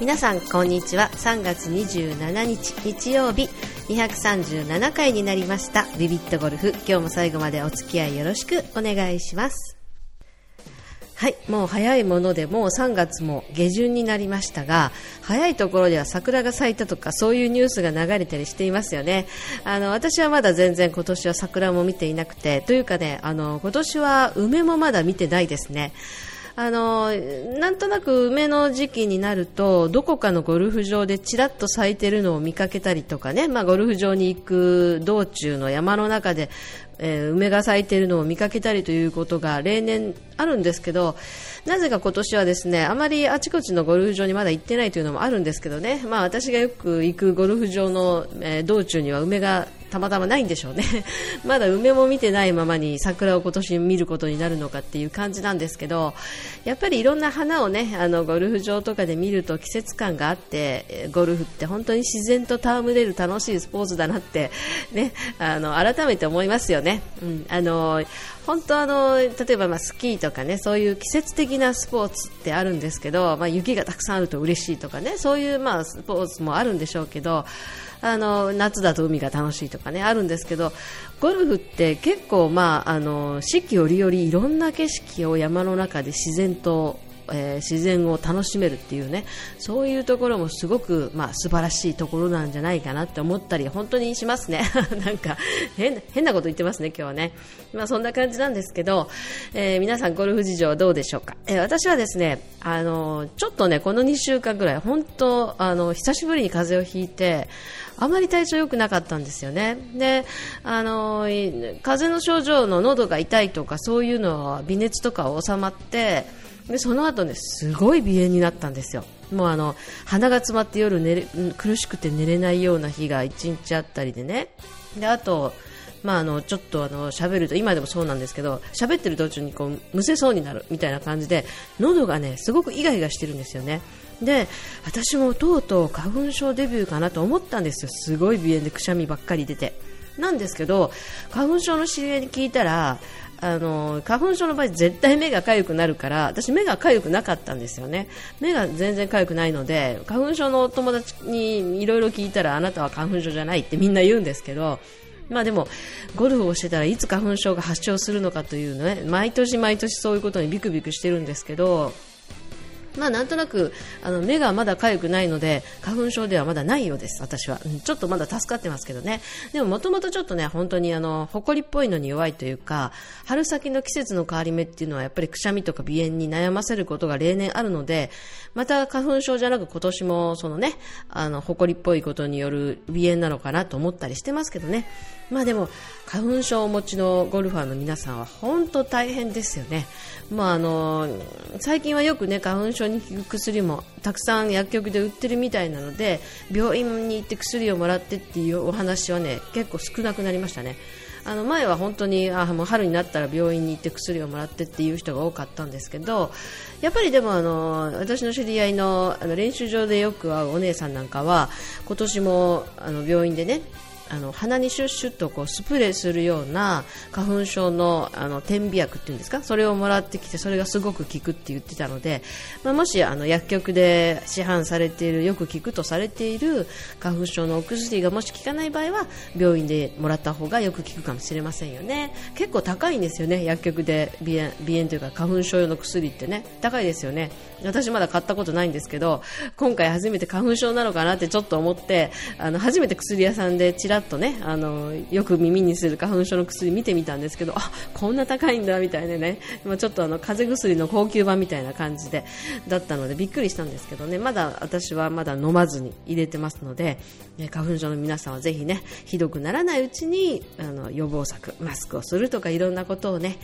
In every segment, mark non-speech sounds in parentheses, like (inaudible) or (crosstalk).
皆さんこんにちは。3月27日日曜日。237回になりました。ビビットゴルフ。今日も最後までお付き合いよろしくお願いします。はい。もう早いものでもう3月も下旬になりましたが早いところでは桜が咲いたとかそういうニュースが流れたりしていますよね。あの私はまだ全然今年は桜も見ていなくてというかねあの今年は梅もまだ見てないですね。あのなんとなく梅の時期になるとどこかのゴルフ場でちらっと咲いてるのを見かけたりとかね、まあ、ゴルフ場に行く道中の山の中で、えー、梅が咲いているのを見かけたりということが例年あるんですけどなぜか今年はですねあまりあちこちのゴルフ場にまだ行ってないというのもあるんですけどね、まあ、私がよく行くゴルフ場の、えー、道中には梅がたまたまないんでしょうね (laughs) まだ梅も見てないままに桜を今年見ることになるのかっていう感じなんですけどやっぱりいろんな花をねあのゴルフ場とかで見ると季節感があってゴルフって本当に自然と戯れる楽しいスポーツだなってねあの改めて思いますよね。ね。うん、あの本当あの例えばまあスキーとかねそういう季節的なスポーツってあるんですけど、まあ、雪がたくさんあると嬉しいとかねそういうまあスポーツもあるんでしょうけどあの夏だと海が楽しいとかねあるんですけどゴルフって結構、まあ、あの四季折々いろんな景色を山の中で自然とえー、自然を楽しめるっていうねそういうところもすごく、まあ、素晴らしいところなんじゃないかなって思ったり本当にしますね。(laughs) なんか変変なこと言ってますね今日はね、まあ、そんな感じなんですけど、えー、皆さんゴルフ事情はどうでしょうか、えー、私はですねあのちょっとねこの2週間ぐらい本当あの久しぶりに風邪をひいてあまり体調良くなかったんですよね。で、あの、風邪の症状の喉が痛いとかそういうのは微熱とか収まって、で、その後ね、すごい鼻炎になったんですよ。もうあの、鼻が詰まって夜寝れ、苦しくて寝れないような日が一日あったりでね。で、あと、まあ、あのちょっとあの喋ると今でもそうなんですけど喋ってる途中にこうむせそうになるみたいな感じで喉がねすごくイガイガしてるんですよね。で私もとうとう花粉症デビューかなと思ったんですよ、すごい鼻炎でくしゃみばっかり出て。なんですけど花粉症の知り合いに聞いたらあの花粉症の場合絶対目が痒くなるから私、目が痒くなかったんですよね。目が全然痒くないので花粉症の友達にいろいろ聞いたらあなたは花粉症じゃないってみんな言うんですけどまあでもゴルフをしてたらいつ花粉症が発症するのかというね毎年毎年そういうことにビクビクしてるんですけどまあなんとなくあの目がまだ痒くないので花粉症ではまだないようです、私は、うん、ちょっとまだ助かってますけどね。でももともとちょっとね本当にあの埃っぽいのに弱いというか春先の季節の変わり目っていうのはやっぱりくしゃみとか鼻炎に悩ませることが例年あるのでまた花粉症じゃなく今年もそのねあの埃っぽいことによる鼻炎なのかなと思ったりしてますけどね。まあでも花粉症をお持ちのゴルファーの皆さんは本当大変ですよね。まああの最近はよくね花粉症に効く薬もたくさん薬局で売ってるみたいなので病院に行って薬をもらってっていうお話はね結構少なくなりましたね。あの前は本当にあもう春になったら病院に行って薬をもらってっていう人が多かったんですけどやっぱりでもあの私の知り合いのあの練習場でよく会うお姉さんなんかは今年もあの病院でねあの鼻にシュッシュッとこうスプレーするような花粉症のあの点鼻薬っていうんですか？それをもらってきてそれがすごく効くって言ってたので、まあ、もしあの薬局で市販されているよく効くとされている花粉症のお薬がもし効かない場合は病院でもらった方がよく効くかもしれませんよね。結構高いんですよね薬局で鼻炎鼻炎というか花粉症用の薬ってね。高いですよね。私まだ買ったことないんですけど今回初めて花粉症なのかなってちょっと思ってあの初めて薬屋さんでちらっとねあのよく耳にする花粉症の薬見てみたんですけどあこんな高いんだみたいなね、まあ、ちょっとあの風邪薬の高級版みたいな感じでだったのでびっくりしたんですけどね。まだ私はまだ飲まずに入れてますので、ね、花粉症の皆さんはぜひねひどくならないうちにあの予防策マスクをするとかいろんなことをね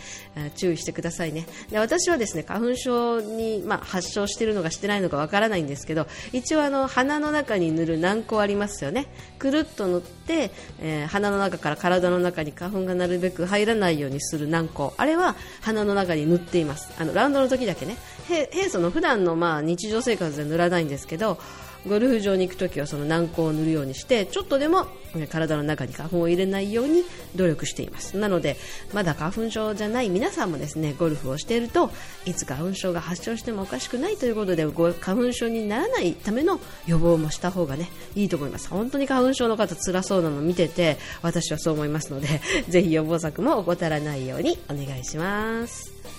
注意してくださいね。で私はですね花粉症に、まあ、発症しているのかしてないのかわからないんですけど一応あの鼻の中に塗る軟膏ありますよね。くるっと塗って、えー、鼻の中から体の中に花粉がなるべく入らないようにする軟膏。あれは鼻の中に塗っています。あのラウンドの時だけね。平素の普段のまあ日常生活で塗らないんですけどゴルフ場に行くときはその軟膏を塗るようにしてちょっとでも体の中に花粉を入れないように努力しています。なのでまだ花粉症じゃない皆さんもですねゴルフをしているといつ花粉症が発症してもおかしくないということで花粉症にならないための予防もした方がねいいと思います。本当に花粉症の方辛そうなの見てて私はそう思いますのでぜひ予防策も怠らないようにお願いします。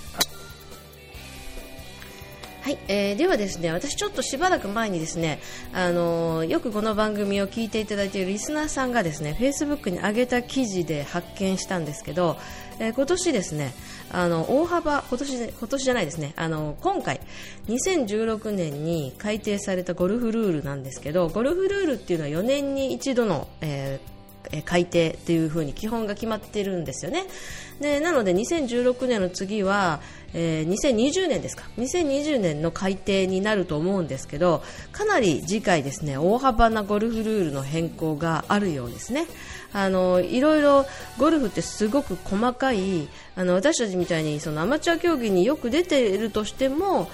はい、えー、ではですね、私ちょっとしばらく前にですね、あのー、よくこの番組を聞いていただいているリスナーさんがですね、Facebook に上げた記事で発見したんですけど、えー、今年ですね、あの大幅今年今年じゃないですね、あの今回2016年に改定されたゴルフルールなんですけど、ゴルフルールっていうのは4年に一度の、えー改定っていう風に基本が決まっているんですよね。でなので2016年の次は、えー、2020年ですか2020年の改定になると思うんですけどかなり次回ですね大幅なゴルフルールの変更があるようですね。あのいろいろゴルフってすごく細かいあの私たちみたいにそのアマチュア競技によく出ているとしても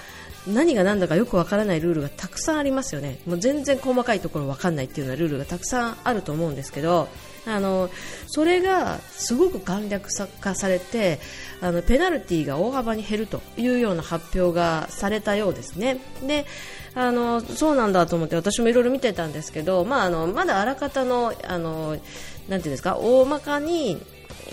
何が何だかよくわからないルールがたくさんありますよね。もう全然細かいところわかんないっていうようなルールがたくさんあると思うんですけど、あのそれがすごく簡略化されてあのペナルティーが大幅に減るというような発表がされたようですね。であのそうなんだと思って私もいろいろ見てたんですけど、まあ、あのまだあらかたのあのなんていうんですか大まかに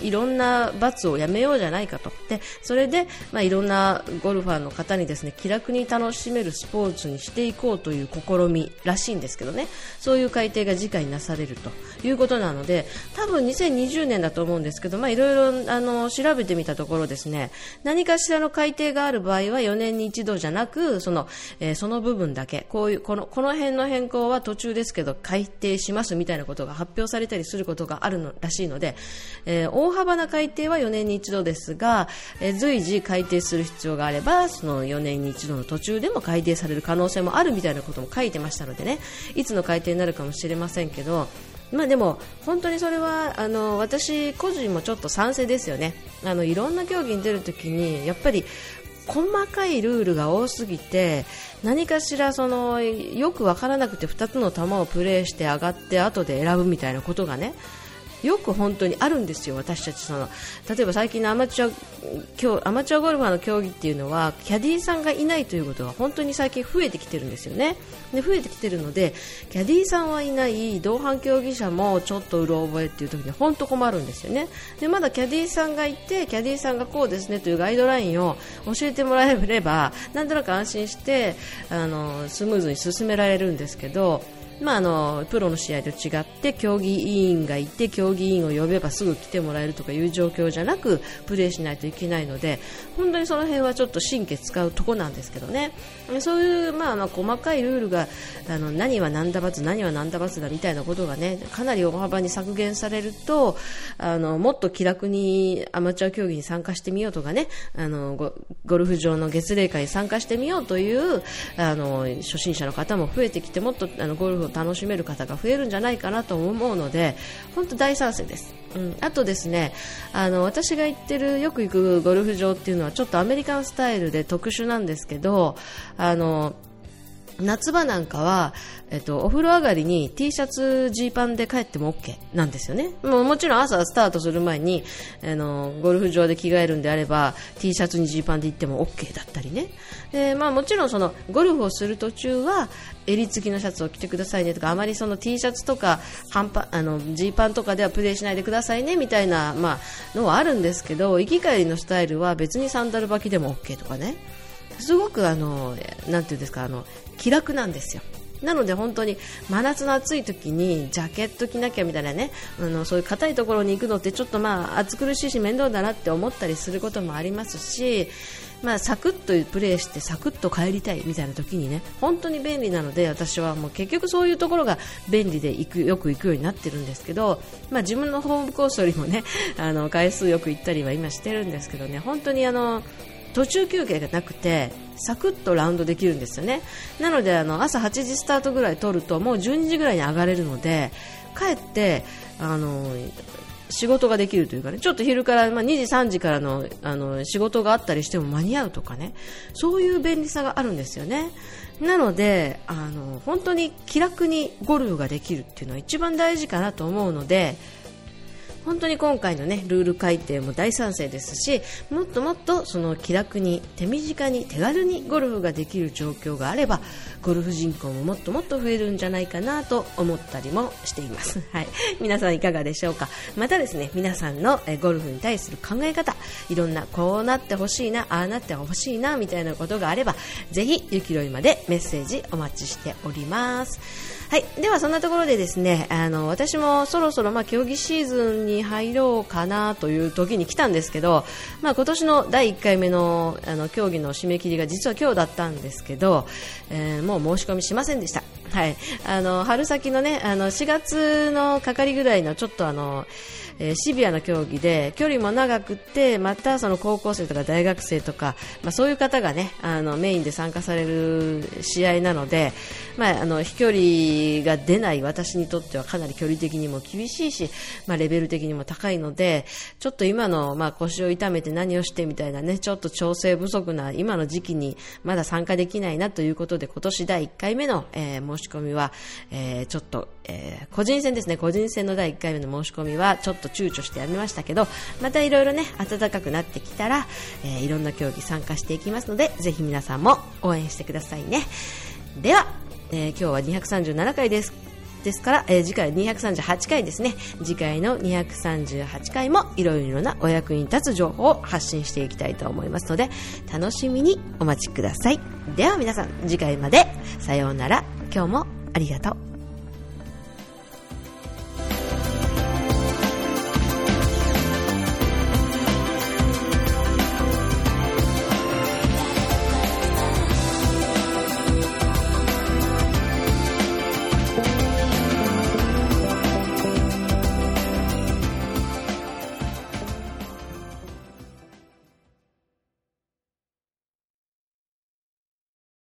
いろんな罰をやめようじゃないかと。でそれで、まあ、いろんなゴルファーの方にですね気楽に楽しめるスポーツにしていこうという試みらしいんですけどね。そういう改定が次回なされるということなので多分2020年だと思うんですけど、まあ、いろいろあの調べてみたところですね何かしらの改定がある場合は4年に一度じゃなくその,、えー、その部分だけこういうこのこの辺の変更は途中ですけど改定しますみたいなことが発表されたりすることがあるのらしいので、えー、大幅な改定は4年に一度ですが、え随時改定する必要があればその4年に一度の途中でも改定される可能性もあるみたいなことも書いてましたのでね。いつの改定になるかもしれませんけどまあでも本当にそれはあの私個人もちょっと賛成ですよね。あのいろんな競技に出るときにやっぱり細かいルールが多すぎて何かしらそのよく分からなくて2つの球をプレーして上がって後で選ぶみたいなことがねよく本当にあるんですよ、私たちその。例えば最近のアマチュアアマチュアゴルファーの競技っていうのはキャディーさんがいないということが本当に最近増えてきてるんですよね。で増えてきてるのでキャディーさんはいない同伴競技者もちょっとうろ覚えっていう時に本当困るんですよね。でまだキャディーさんがいてキャディーさんがこうですねというガイドラインを教えてもらえればなんとなく安心してあのスムーズに進められるんですけどまあ、あのプロの試合と違って競技委員がいて競技委員を呼べばすぐ来てもらえるとかいう状況じゃなくプレーしないといけないので本当にその辺はちょっと神経使うとこなんですけどね。そういう、まあ、まあ細かいルールがあの何は何だ罰何は何だ罰だみたいなことがねかなり大幅に削減されるとあのもっと気楽にアマチュア競技に参加してみようとかねあのゴルフ場の月例会に参加してみようというあの初心者の方も増えてきてもっとあのゴルフを楽しめる方が増えるんじゃないかなと思うので本当大賛成です。うん、あとですねあの私が行ってるよく行くゴルフ場っていうのはちょっとアメリカンスタイルで特殊なんですけどあの夏場なんかは、えっと、お風呂上がりに T シャツ、ジーパンで帰っても OK なんですよね。もうもちろん朝スタートする前に、あの、ゴルフ場で着替えるんであれば、T シャツにジーパンで行っても OK だったりね。で、まあもちろんその、ゴルフをする途中は、襟付きのシャツを着てくださいねとか、あまりその T シャツとか、半パあの、ジーパンとかではプレーしないでくださいねみたいな、まあ、のはあるんですけど、行き帰りのスタイルは別にサンダル履きでも OK とかね。すごくあの、なていうんですか、あの、気楽なんですよ。なので本当に真夏の暑い時にジャケット着なきゃみたいなねあのそういう硬いところに行くのってちょっとまあ暑苦しいし面倒だなって思ったりすることもありますしまあ、サクッとプレーしてサクッと帰りたいみたいな時にね本当に便利なので私はもう結局そういうところが便利で行くよく行くようになってるんですけど、まあ、自分のホームコースよりもねあの回数よく行ったりは今してるんですけどね本当にあの途中休憩がなくてサクッとラウンドできるんですよねなのであの朝8時スタートぐらい取るともう12時ぐらいに上がれるので帰ってあの仕事ができるというかね、ちょっと昼から、まあ、2時、3時からのあの仕事があったりしても間に合うとかね、そういう便利さがあるんですよね。なので、あの、本当に気楽にゴルフができるっていうのは一番大事かなと思うので、本当に今回のねルール改定も大賛成ですしもっともっとその気楽に手短に手軽にゴルフができる状況があればゴルフ人口ももっともっと増えるんじゃないかなと思ったりもしています。(laughs) はい、皆さんいかがでしょうか？またですね皆さんのゴルフに対する考え方いろんなこうなってほしいなああなってほしいなみたいなことがあればぜひゆきろいまでメッセージお待ちしております。はい、ではそんなところでですねあの私もそろそろまあ競技シーズンに入ろうかなという時に来たんですけど、まあ、今年の第1回目のあの競技の締め切りが実は今日だったんですけど、えー、もう申し込みしませんでした。はい、あの春先のねあの4月のかかりぐらいのちょっとあのえー、シビアな競技で距離も長くてまたその高校生とか大学生とか、まあ、そういう方がねあのメインで参加される試合なので、まあ、あの飛距離が出ない私にとってはかなり距離的にも厳しいし、まあ、レベル的にも高いのでちょっと今の、まあ、腰を痛めて何をしてみたいなねちょっと調整不足な今の時期にまだ参加できないなということで今年第1回目の、えー、申し込みは、えー、ちょっと、えー、個人戦ですね。個人戦の第1回目の申し込みはちょっと躊躇してやめましたけどまたいろいろね暖かくなってきたら、えー、いろんな競技参加していきますのでぜひ皆さんも応援してくださいね。では、えー、今日は237回です。ですから、えー、次回238回ですね。次回の238回もいろいろなお役に立つ情報を発信していきたいと思いますので楽しみにお待ちください。では皆さん次回まで。さようなら。今日もありがとう。